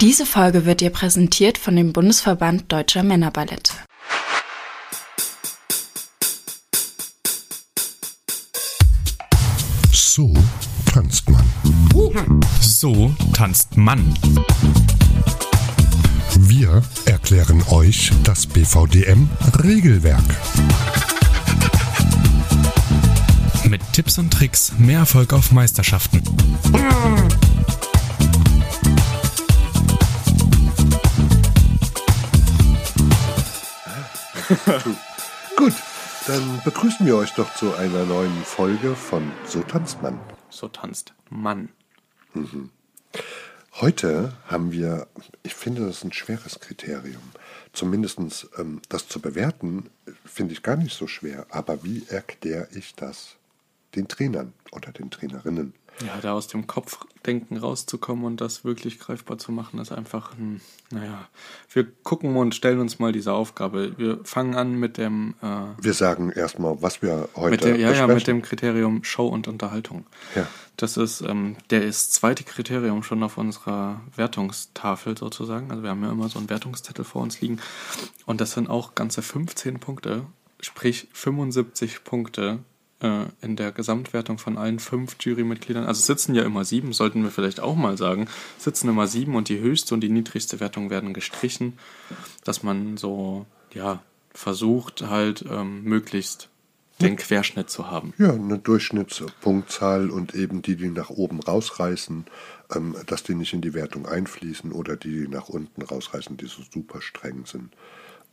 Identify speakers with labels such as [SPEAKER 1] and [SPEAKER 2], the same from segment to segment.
[SPEAKER 1] Diese Folge wird dir präsentiert von dem Bundesverband Deutscher Männerballette.
[SPEAKER 2] So tanzt man.
[SPEAKER 3] So tanzt Mann.
[SPEAKER 2] Wir erklären euch das BVDM-Regelwerk.
[SPEAKER 3] Mit Tipps und Tricks mehr Erfolg auf Meisterschaften.
[SPEAKER 2] Gut, dann begrüßen wir euch doch zu einer neuen Folge von So tanzt man.
[SPEAKER 3] So tanzt Mann.
[SPEAKER 2] Heute haben wir, ich finde das ein schweres Kriterium. Zumindest ähm, das zu bewerten, finde ich gar nicht so schwer. Aber wie erkläre ich das den Trainern oder den Trainerinnen?
[SPEAKER 3] Ja, da aus dem Kopfdenken rauszukommen und das wirklich greifbar zu machen, ist einfach ein, naja, wir gucken und stellen uns mal diese Aufgabe. Wir fangen an mit dem, äh,
[SPEAKER 2] Wir sagen erstmal, was wir heute
[SPEAKER 3] mit der, ja, ja, mit dem Kriterium Show und Unterhaltung.
[SPEAKER 2] Ja.
[SPEAKER 3] Das ist ähm, der ist zweite Kriterium schon auf unserer Wertungstafel sozusagen. Also wir haben ja immer so einen Wertungszettel vor uns liegen. Und das sind auch ganze 15 Punkte, sprich 75 Punkte äh, in der Gesamtwertung von allen fünf Jurymitgliedern. Also es sitzen ja immer sieben, sollten wir vielleicht auch mal sagen. Es sitzen immer sieben und die höchste und die niedrigste Wertung werden gestrichen, dass man so, ja, versucht halt ähm, möglichst den Querschnitt zu haben.
[SPEAKER 2] Ja, eine Durchschnittspunktzahl und eben die, die nach oben rausreißen, ähm, dass die nicht in die Wertung einfließen oder die, die nach unten rausreißen, die so super streng sind,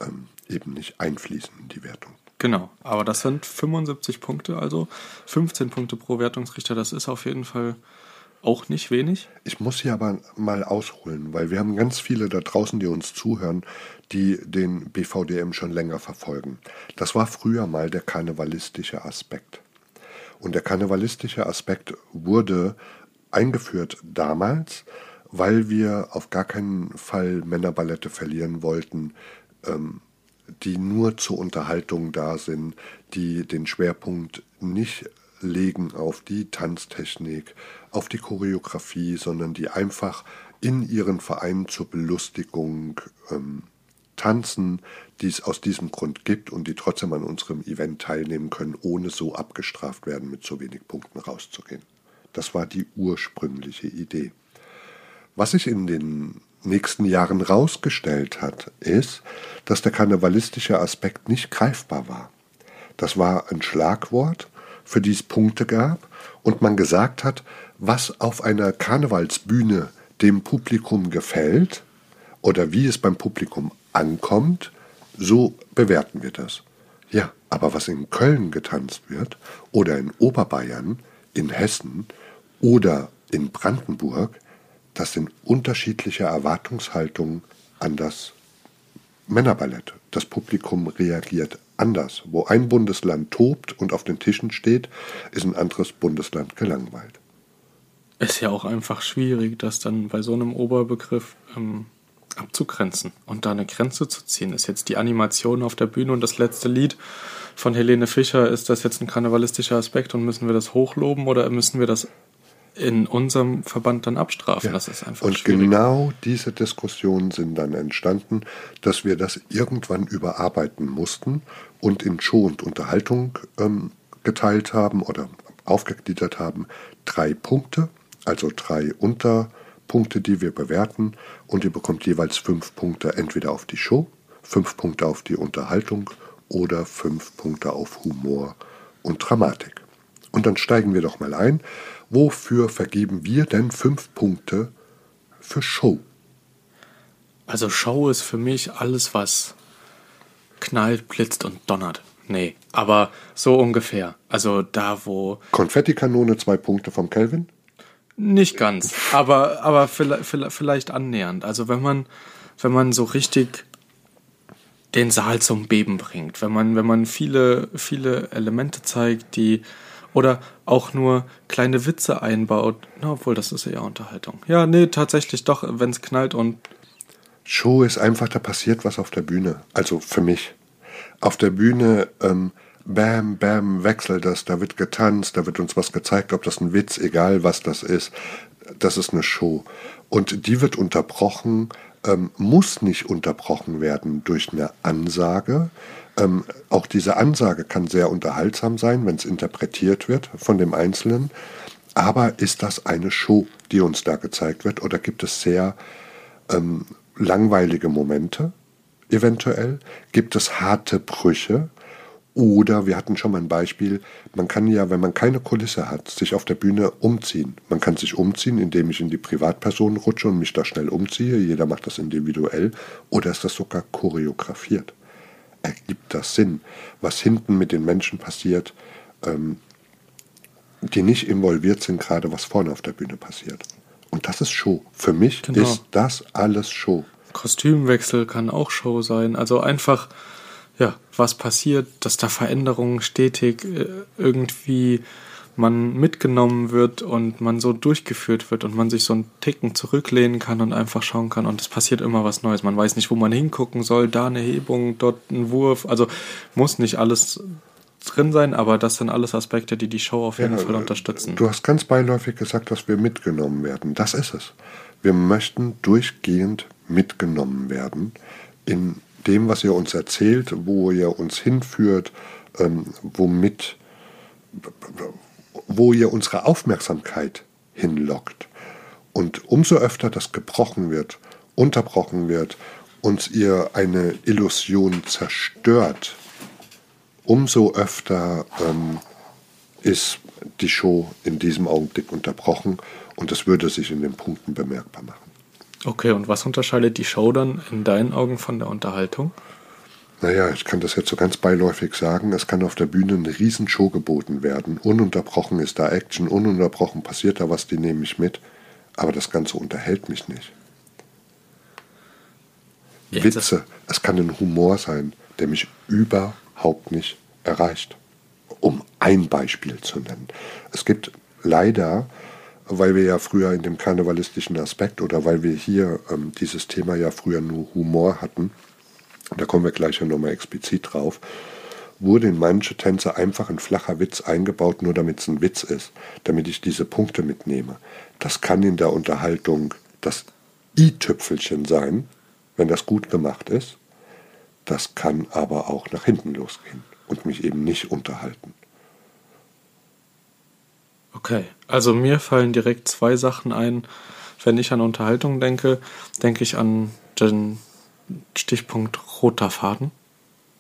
[SPEAKER 2] ähm, eben nicht einfließen in die Wertung.
[SPEAKER 3] Genau, aber das sind 75 Punkte, also 15 Punkte pro Wertungsrichter, das ist auf jeden Fall auch nicht wenig.
[SPEAKER 2] Ich muss hier aber mal ausholen, weil wir haben ganz viele da draußen, die uns zuhören, die den BVDM schon länger verfolgen. Das war früher mal der karnevalistische Aspekt. Und der karnevalistische Aspekt wurde eingeführt damals, weil wir auf gar keinen Fall Männerballette verlieren wollten, ähm, die nur zur Unterhaltung da sind, die den Schwerpunkt nicht legen auf die Tanztechnik, auf die Choreografie, sondern die einfach in ihren Vereinen zur Belustigung ähm, tanzen, die es aus diesem Grund gibt und die trotzdem an unserem Event teilnehmen können, ohne so abgestraft werden, mit so wenig Punkten rauszugehen. Das war die ursprüngliche Idee. Was sich in den nächsten Jahren rausgestellt hat, ist, dass der karnevalistische Aspekt nicht greifbar war. Das war ein Schlagwort, für die es Punkte gab und man gesagt hat, was auf einer Karnevalsbühne dem Publikum gefällt oder wie es beim Publikum ankommt, so bewerten wir das. Ja, aber was in Köln getanzt wird oder in Oberbayern, in Hessen oder in Brandenburg, das sind unterschiedliche Erwartungshaltungen an das Männerballett. Das Publikum reagiert anders. Wo ein Bundesland tobt und auf den Tischen steht, ist ein anderes Bundesland gelangweilt.
[SPEAKER 3] Ist ja auch einfach schwierig, das dann bei so einem Oberbegriff ähm, abzugrenzen und da eine Grenze zu ziehen. Ist jetzt die Animation auf der Bühne und das letzte Lied von Helene Fischer, ist das jetzt ein karnevalistischer Aspekt und müssen wir das hochloben oder müssen wir das in unserem Verband dann abstrafen? Das ist einfach
[SPEAKER 2] Und
[SPEAKER 3] schwierig.
[SPEAKER 2] genau diese Diskussionen sind dann entstanden, dass wir das irgendwann überarbeiten mussten und in Show und Unterhaltung ähm, geteilt haben oder aufgegliedert haben. Drei Punkte, also drei Unterpunkte, die wir bewerten und ihr bekommt jeweils fünf Punkte entweder auf die Show, fünf Punkte auf die Unterhaltung oder fünf Punkte auf Humor und Dramatik. Und dann steigen wir doch mal ein. Wofür vergeben wir denn fünf Punkte für Show?
[SPEAKER 3] Also Show ist für mich alles, was knallt, blitzt und donnert. Nee, aber so ungefähr. Also da, wo
[SPEAKER 2] Konfettikanone, zwei Punkte vom Kelvin.
[SPEAKER 3] Nicht ganz, aber, aber vielleicht, vielleicht annähernd. Also wenn man, wenn man so richtig den Saal zum Beben bringt, wenn man, wenn man viele, viele Elemente zeigt, die oder auch nur kleine Witze einbaut, na, obwohl das ist ja Unterhaltung. Ja, nee, tatsächlich doch, wenn es knallt und
[SPEAKER 2] Show ist einfach, da passiert was auf der Bühne. Also für mich. Auf der Bühne, ähm, bam, bam, wechselt das, da wird getanzt, da wird uns was gezeigt, ob das ein Witz, egal was das ist. Das ist eine Show. Und die wird unterbrochen, ähm, muss nicht unterbrochen werden durch eine Ansage. Ähm, auch diese Ansage kann sehr unterhaltsam sein, wenn es interpretiert wird von dem Einzelnen. Aber ist das eine Show, die uns da gezeigt wird? Oder gibt es sehr ähm, langweilige Momente eventuell? Gibt es harte Brüche? Oder wir hatten schon mal ein Beispiel, man kann ja, wenn man keine Kulisse hat, sich auf der Bühne umziehen. Man kann sich umziehen, indem ich in die Privatperson rutsche und mich da schnell umziehe. Jeder macht das individuell. Oder ist das sogar choreografiert? Ergibt das Sinn? Was hinten mit den Menschen passiert, ähm, die nicht involviert sind, gerade was vorne auf der Bühne passiert. Und das ist Show. Für mich genau. ist das alles Show.
[SPEAKER 3] Kostümwechsel kann auch Show sein. Also einfach, ja, was passiert, dass da Veränderungen stetig äh, irgendwie man mitgenommen wird und man so durchgeführt wird und man sich so einen Ticken zurücklehnen kann und einfach schauen kann und es passiert immer was Neues. Man weiß nicht, wo man hingucken soll, da eine Hebung, dort ein Wurf. Also muss nicht alles drin sein, aber das sind alles Aspekte, die die Show auf jeden ja, Fall unterstützen.
[SPEAKER 2] Du hast ganz beiläufig gesagt, dass wir mitgenommen werden. Das ist es. Wir möchten durchgehend mitgenommen werden in dem, was ihr uns erzählt, wo ihr uns hinführt, ähm, womit, wo ihr unsere Aufmerksamkeit hinlockt. Und umso öfter das gebrochen wird, unterbrochen wird, uns ihr eine Illusion zerstört, umso öfter ähm, ist die Show in diesem Augenblick unterbrochen und das würde sich in den Punkten bemerkbar machen.
[SPEAKER 3] Okay, und was unterscheidet die Show dann in deinen Augen von der Unterhaltung?
[SPEAKER 2] Naja, ich kann das jetzt so ganz beiläufig sagen. Es kann auf der Bühne eine Riesenshow geboten werden. Ununterbrochen ist da Action, ununterbrochen passiert da was, die nehme ich mit. Aber das Ganze unterhält mich nicht. Jetzt Witze, es kann ein Humor sein, der mich über überhaupt nicht erreicht. Um ein Beispiel zu nennen. Es gibt leider, weil wir ja früher in dem karnevalistischen Aspekt oder weil wir hier ähm, dieses Thema ja früher nur Humor hatten, da kommen wir gleich ja nochmal explizit drauf, wurde in manche Tänze einfach ein flacher Witz eingebaut, nur damit es ein Witz ist, damit ich diese Punkte mitnehme. Das kann in der Unterhaltung das i-Tüpfelchen sein, wenn das gut gemacht ist. Das kann aber auch nach hinten losgehen und mich eben nicht unterhalten.
[SPEAKER 3] Okay, also mir fallen direkt zwei Sachen ein. Wenn ich an Unterhaltung denke, denke ich an den Stichpunkt roter Faden.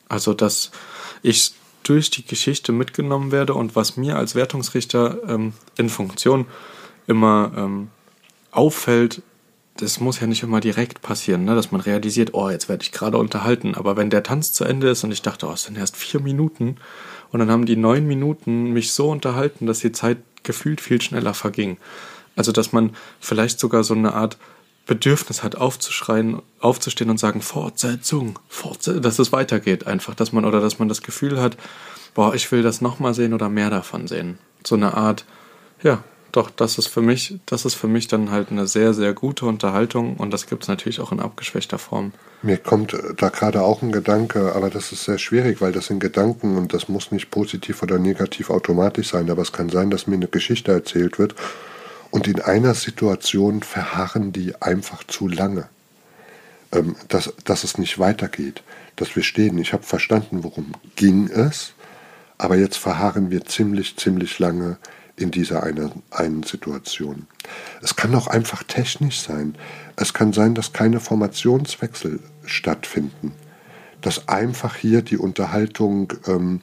[SPEAKER 3] Also, dass ich durch die Geschichte mitgenommen werde und was mir als Wertungsrichter ähm, in Funktion immer ähm, auffällt, das muss ja nicht immer direkt passieren, ne? dass man realisiert, oh, jetzt werde ich gerade unterhalten. Aber wenn der Tanz zu Ende ist und ich dachte, oh, es sind erst vier Minuten und dann haben die neun Minuten mich so unterhalten, dass die Zeit gefühlt viel schneller verging. Also, dass man vielleicht sogar so eine Art Bedürfnis hat, aufzuschreien, aufzustehen und sagen, Fortsetzung, Fortsetzung, dass es weitergeht einfach, dass man oder dass man das Gefühl hat, boah, ich will das nochmal sehen oder mehr davon sehen. So eine Art, ja, doch, das ist für mich, das ist für mich dann halt eine sehr, sehr gute Unterhaltung und das gibt es natürlich auch in abgeschwächter Form.
[SPEAKER 2] Mir kommt da gerade auch ein Gedanke, aber das ist sehr schwierig, weil das sind Gedanken und das muss nicht positiv oder negativ automatisch sein, aber es kann sein, dass mir eine Geschichte erzählt wird und in einer Situation verharren die einfach zu lange. Ähm, dass, dass es nicht weitergeht, dass wir stehen. Ich habe verstanden, worum ging es, aber jetzt verharren wir ziemlich, ziemlich lange in dieser einen, einen Situation. Es kann auch einfach technisch sein. Es kann sein, dass keine Formationswechsel stattfinden. Dass einfach hier die Unterhaltung ähm,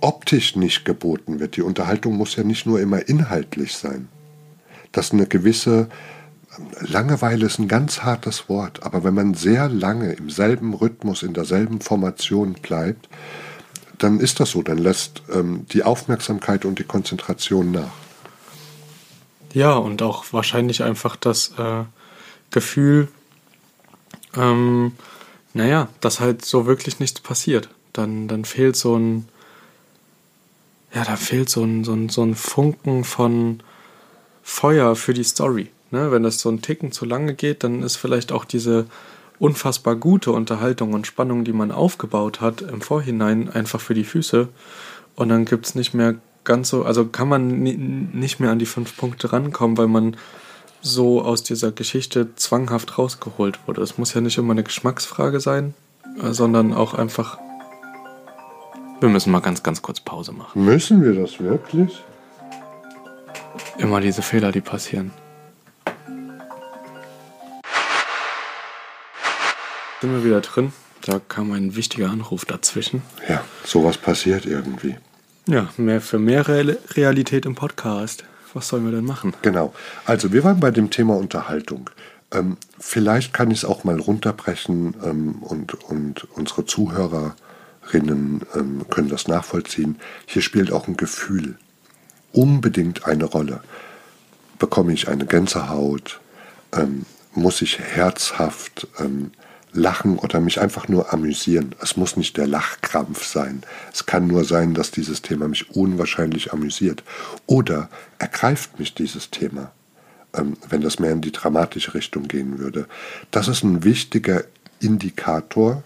[SPEAKER 2] optisch nicht geboten wird. Die Unterhaltung muss ja nicht nur immer inhaltlich sein. Dass eine gewisse Langeweile ist ein ganz hartes Wort, aber wenn man sehr lange im selben Rhythmus, in derselben Formation bleibt, dann ist das so, dann lässt ähm, die Aufmerksamkeit und die Konzentration nach.
[SPEAKER 3] Ja, und auch wahrscheinlich einfach das äh, Gefühl, ähm, naja, dass halt so wirklich nichts passiert. Dann, dann fehlt so ein, ja, da fehlt so ein, so ein, so ein Funken von Feuer für die Story. Ne? Wenn das so ein Ticken zu lange geht, dann ist vielleicht auch diese unfassbar gute Unterhaltung und Spannung, die man aufgebaut hat im Vorhinein, einfach für die Füße. Und dann gibt es nicht mehr ganz so, also kann man nicht mehr an die fünf Punkte rankommen, weil man so aus dieser Geschichte zwanghaft rausgeholt wurde. Es muss ja nicht immer eine Geschmacksfrage sein, äh, sondern auch einfach. Wir müssen mal ganz, ganz kurz Pause machen.
[SPEAKER 2] Müssen wir das wirklich?
[SPEAKER 3] Immer diese Fehler, die passieren. Sind wir wieder drin? Da kam ein wichtiger Anruf dazwischen.
[SPEAKER 2] Ja, sowas passiert irgendwie.
[SPEAKER 3] Ja, mehr für mehr Re Realität im Podcast. Was sollen wir denn machen?
[SPEAKER 2] Genau. Also wir waren bei dem Thema Unterhaltung. Ähm, vielleicht kann ich es auch mal runterbrechen ähm, und, und unsere Zuhörerinnen ähm, können das nachvollziehen. Hier spielt auch ein Gefühl unbedingt eine Rolle. Bekomme ich eine Gänsehaut? Ähm, muss ich herzhaft ähm, lachen oder mich einfach nur amüsieren. Es muss nicht der Lachkrampf sein. Es kann nur sein, dass dieses Thema mich unwahrscheinlich amüsiert. Oder ergreift mich dieses Thema, ähm, wenn das mehr in die dramatische Richtung gehen würde. Das ist ein wichtiger Indikator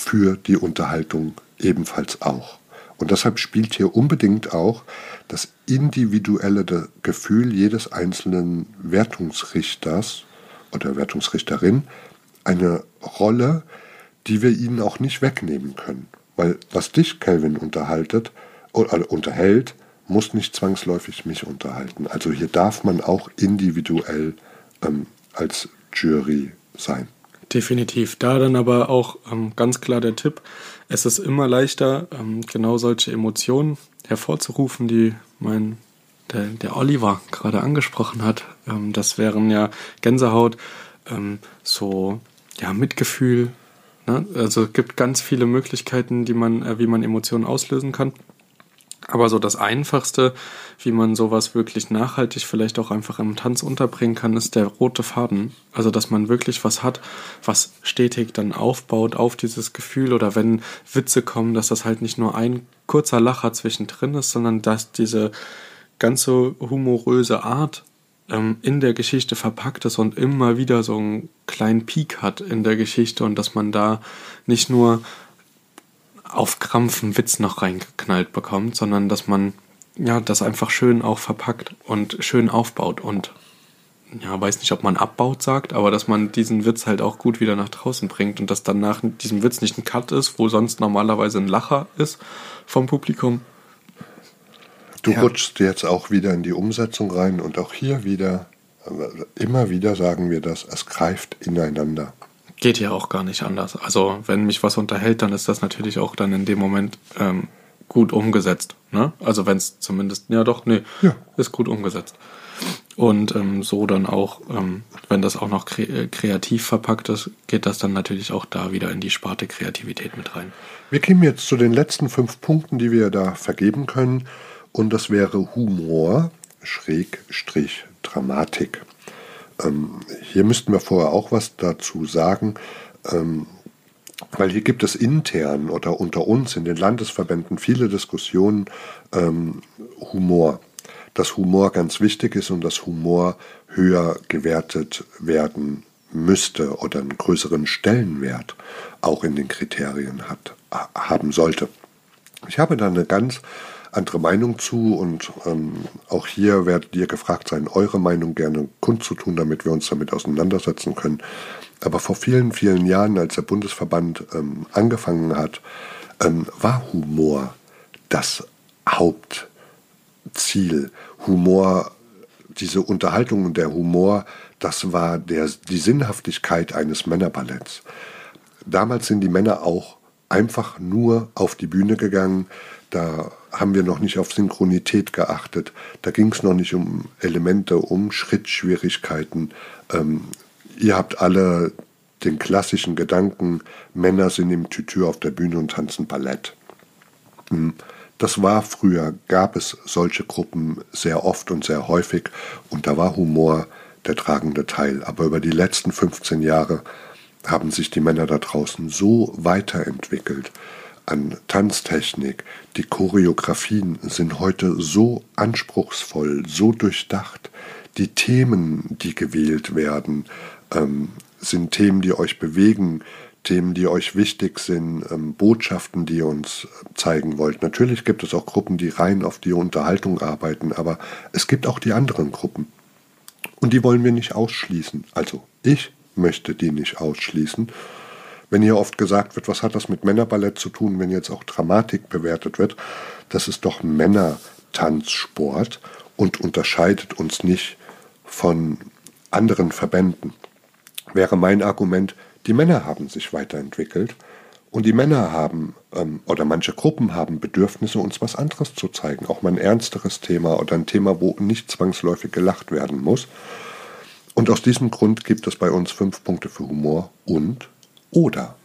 [SPEAKER 2] für die Unterhaltung ebenfalls auch. Und deshalb spielt hier unbedingt auch das individuelle Gefühl jedes einzelnen Wertungsrichters oder Wertungsrichterin eine Rolle, die wir ihnen auch nicht wegnehmen können. Weil was dich, Kelvin, unterhaltet oder unterhält, muss nicht zwangsläufig mich unterhalten. Also hier darf man auch individuell ähm, als Jury sein.
[SPEAKER 3] Definitiv. Da dann aber auch ähm, ganz klar der Tipp, es ist immer leichter, ähm, genau solche Emotionen hervorzurufen, die mein der, der Oliver gerade angesprochen hat. Ähm, das wären ja Gänsehaut, ähm, so ja, Mitgefühl. Ne? Also es gibt ganz viele Möglichkeiten, die man, äh, wie man Emotionen auslösen kann. Aber so das Einfachste, wie man sowas wirklich nachhaltig vielleicht auch einfach im Tanz unterbringen kann, ist der rote Faden. Also dass man wirklich was hat, was stetig dann aufbaut auf dieses Gefühl oder wenn Witze kommen, dass das halt nicht nur ein kurzer Lacher zwischendrin ist, sondern dass diese ganze humoröse Art ähm, in der Geschichte verpackt ist und immer wieder so einen kleinen Peak hat in der Geschichte und dass man da nicht nur auf Krampf einen Witz noch reingeknallt bekommt, sondern dass man ja das einfach schön auch verpackt und schön aufbaut und ja, weiß nicht, ob man abbaut sagt, aber dass man diesen Witz halt auch gut wieder nach draußen bringt und dass dann nach diesem Witz nicht ein Cut ist, wo sonst normalerweise ein Lacher ist vom Publikum,
[SPEAKER 2] Du ja. rutschst jetzt auch wieder in die Umsetzung rein und auch hier wieder, immer wieder sagen wir das, es greift ineinander.
[SPEAKER 3] Geht ja auch gar nicht anders. Also wenn mich was unterhält, dann ist das natürlich auch dann in dem Moment ähm, gut umgesetzt. Ne? Also wenn es zumindest, ja doch, nee, ja. ist gut umgesetzt. Und ähm, so dann auch, ähm, wenn das auch noch kre äh, kreativ verpackt ist, geht das dann natürlich auch da wieder in die Sparte Kreativität mit rein.
[SPEAKER 2] Wir kommen jetzt zu den letzten fünf Punkten, die wir da vergeben können und das wäre Humor, Schrägstrich, Dramatik. Ähm, hier müssten wir vorher auch was dazu sagen, ähm, weil hier gibt es intern oder unter uns in den Landesverbänden viele Diskussionen ähm, Humor. Dass Humor ganz wichtig ist und dass Humor höher gewertet werden müsste oder einen größeren Stellenwert auch in den Kriterien hat, haben sollte. Ich habe da eine ganz andere Meinung zu und ähm, auch hier werdet ihr gefragt sein, eure Meinung gerne kundzutun, damit wir uns damit auseinandersetzen können. Aber vor vielen, vielen Jahren, als der Bundesverband ähm, angefangen hat, ähm, war Humor das Hauptziel. Humor, diese Unterhaltung und der Humor, das war der, die Sinnhaftigkeit eines Männerballetts. Damals sind die Männer auch einfach nur auf die Bühne gegangen, da haben wir noch nicht auf Synchronität geachtet. Da ging es noch nicht um Elemente, um Schrittschwierigkeiten. Ähm, ihr habt alle den klassischen Gedanken, Männer sind im Tütü auf der Bühne und tanzen Ballett. Hm, das war früher, gab es solche Gruppen sehr oft und sehr häufig und da war Humor der tragende Teil. Aber über die letzten 15 Jahre haben sich die Männer da draußen so weiterentwickelt, an Tanztechnik. Die Choreografien sind heute so anspruchsvoll, so durchdacht. Die Themen, die gewählt werden, ähm, sind Themen, die euch bewegen, Themen, die euch wichtig sind, ähm, Botschaften, die ihr uns zeigen wollt. Natürlich gibt es auch Gruppen, die rein auf die Unterhaltung arbeiten, aber es gibt auch die anderen Gruppen. Und die wollen wir nicht ausschließen. Also ich möchte die nicht ausschließen. Wenn hier oft gesagt wird, was hat das mit Männerballett zu tun, wenn jetzt auch Dramatik bewertet wird, das ist doch Männertanzsport und unterscheidet uns nicht von anderen Verbänden. Wäre mein Argument, die Männer haben sich weiterentwickelt und die Männer haben ähm, oder manche Gruppen haben Bedürfnisse, uns was anderes zu zeigen. Auch mal ein ernsteres Thema oder ein Thema, wo nicht zwangsläufig gelacht werden muss. Und aus diesem Grund gibt es bei uns fünf Punkte für Humor und oder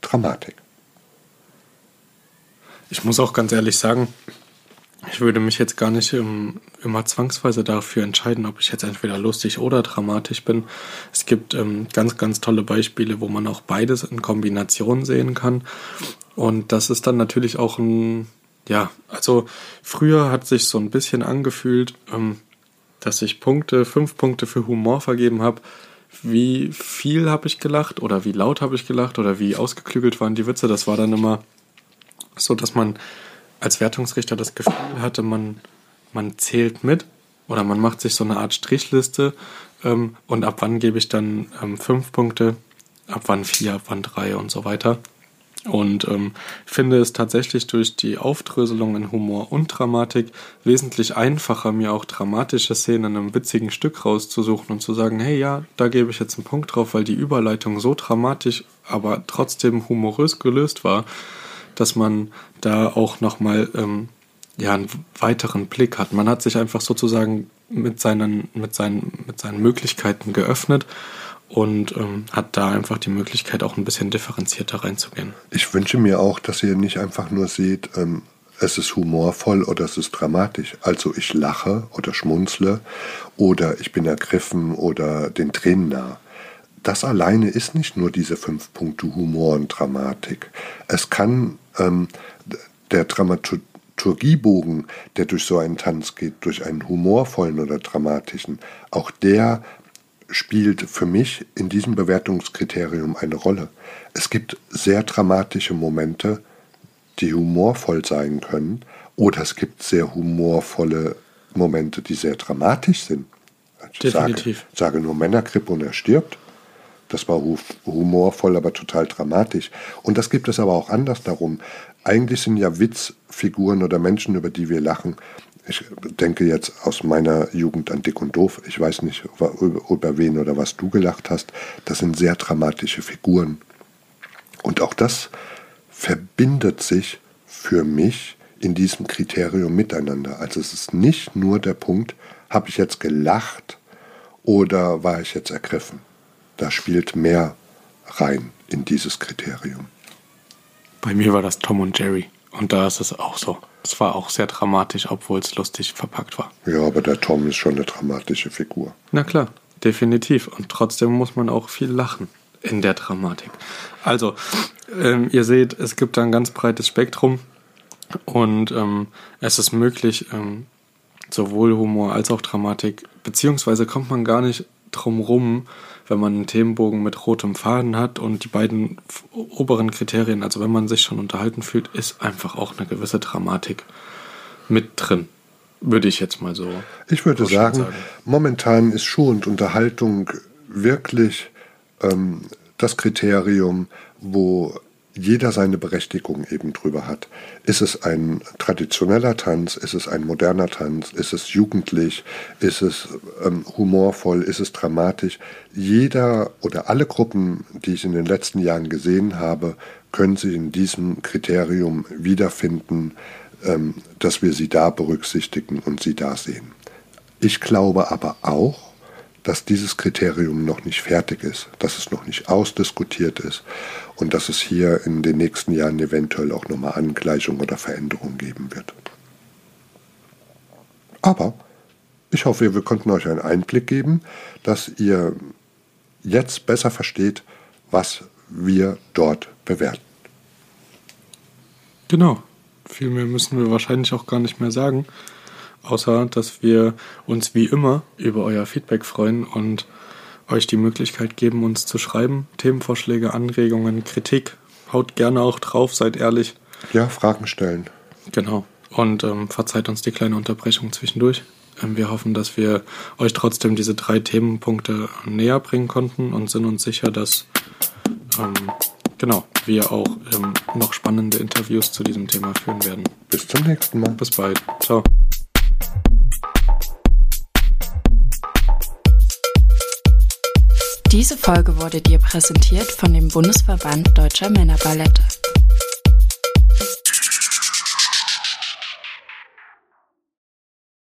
[SPEAKER 2] Dramatik.
[SPEAKER 3] Ich muss auch ganz ehrlich sagen, ich würde mich jetzt gar nicht ähm, immer zwangsweise dafür entscheiden, ob ich jetzt entweder lustig oder dramatisch bin. Es gibt ähm, ganz, ganz tolle Beispiele, wo man auch beides in Kombination sehen kann. Und das ist dann natürlich auch ein, ja, also früher hat sich so ein bisschen angefühlt, ähm, dass ich Punkte, fünf Punkte für Humor vergeben habe. Wie viel habe ich gelacht oder wie laut habe ich gelacht oder wie ausgeklügelt waren die Witze? Das war dann immer so, dass man als Wertungsrichter das Gefühl hatte, man, man zählt mit oder man macht sich so eine Art Strichliste ähm, und ab wann gebe ich dann ähm, fünf Punkte, ab wann vier, ab wann drei und so weiter. Und ähm, finde es tatsächlich durch die Aufdröselung in Humor und Dramatik wesentlich einfacher, mir auch dramatische Szenen in einem witzigen Stück rauszusuchen und zu sagen, hey ja, da gebe ich jetzt einen Punkt drauf, weil die Überleitung so dramatisch, aber trotzdem humorös gelöst war, dass man da auch nochmal ähm, ja, einen weiteren Blick hat. Man hat sich einfach sozusagen mit seinen, mit seinen, mit seinen Möglichkeiten geöffnet und ähm, hat da einfach die Möglichkeit, auch ein bisschen differenzierter reinzugehen.
[SPEAKER 2] Ich wünsche mir auch, dass ihr nicht einfach nur seht, ähm, es ist humorvoll oder es ist dramatisch. Also ich lache oder schmunzle oder ich bin ergriffen oder den Tränen nah das alleine ist nicht nur diese fünf Punkte Humor und Dramatik. Es kann ähm, der Dramaturgiebogen, der durch so einen Tanz geht, durch einen humorvollen oder dramatischen, auch der spielt für mich in diesem Bewertungskriterium eine Rolle. Es gibt sehr dramatische Momente, die humorvoll sein können, oder es gibt sehr humorvolle Momente, die sehr dramatisch sind.
[SPEAKER 3] Ich Definitiv.
[SPEAKER 2] Sage, sage nur Männergrippe und er stirbt. Das war humorvoll, aber total dramatisch. Und das gibt es aber auch anders darum. Eigentlich sind ja Witzfiguren oder Menschen, über die wir lachen, ich denke jetzt aus meiner Jugend an Dick und Doof, ich weiß nicht, über wen oder was du gelacht hast, das sind sehr dramatische Figuren. Und auch das verbindet sich für mich in diesem Kriterium miteinander. Also es ist nicht nur der Punkt, habe ich jetzt gelacht oder war ich jetzt ergriffen. Da spielt mehr rein in dieses Kriterium.
[SPEAKER 3] Bei mir war das Tom und Jerry. Und da ist es auch so. Es war auch sehr dramatisch, obwohl es lustig verpackt war.
[SPEAKER 2] Ja, aber der Tom ist schon eine dramatische Figur.
[SPEAKER 3] Na klar, definitiv. Und trotzdem muss man auch viel lachen in der Dramatik. Also, ähm, ihr seht, es gibt da ein ganz breites Spektrum und ähm, es ist möglich, ähm, sowohl Humor als auch Dramatik, beziehungsweise kommt man gar nicht drum rum, wenn man einen Themenbogen mit rotem Faden hat und die beiden oberen Kriterien, also wenn man sich schon unterhalten fühlt, ist einfach auch eine gewisse Dramatik mit drin. Würde ich jetzt mal so.
[SPEAKER 2] Ich würde sagen, sagen, momentan ist Schuh und Unterhaltung wirklich ähm, das Kriterium, wo jeder seine Berechtigung eben drüber hat. Ist es ein traditioneller Tanz? Ist es ein moderner Tanz? Ist es jugendlich? Ist es ähm, humorvoll? Ist es dramatisch? Jeder oder alle Gruppen, die ich in den letzten Jahren gesehen habe, können sich in diesem Kriterium wiederfinden, ähm, dass wir sie da berücksichtigen und sie da sehen. Ich glaube aber auch, dass dieses Kriterium noch nicht fertig ist, dass es noch nicht ausdiskutiert ist und dass es hier in den nächsten Jahren eventuell auch nochmal Angleichung oder Veränderungen geben wird. Aber ich hoffe, wir konnten euch einen Einblick geben, dass ihr jetzt besser versteht, was wir dort bewerten.
[SPEAKER 3] Genau. Viel mehr müssen wir wahrscheinlich auch gar nicht mehr sagen außer dass wir uns wie immer über euer Feedback freuen und euch die Möglichkeit geben, uns zu schreiben. Themenvorschläge, Anregungen, Kritik. Haut gerne auch drauf, seid ehrlich.
[SPEAKER 2] Ja, Fragen stellen.
[SPEAKER 3] Genau. Und ähm, verzeiht uns die kleine Unterbrechung zwischendurch. Ähm, wir hoffen, dass wir euch trotzdem diese drei Themenpunkte näher bringen konnten und sind uns sicher, dass ähm, genau, wir auch ähm, noch spannende Interviews zu diesem Thema führen werden.
[SPEAKER 2] Bis zum nächsten Mal.
[SPEAKER 3] Bis bald. Ciao.
[SPEAKER 1] Diese Folge wurde dir präsentiert von dem Bundesverband Deutscher Männerballette.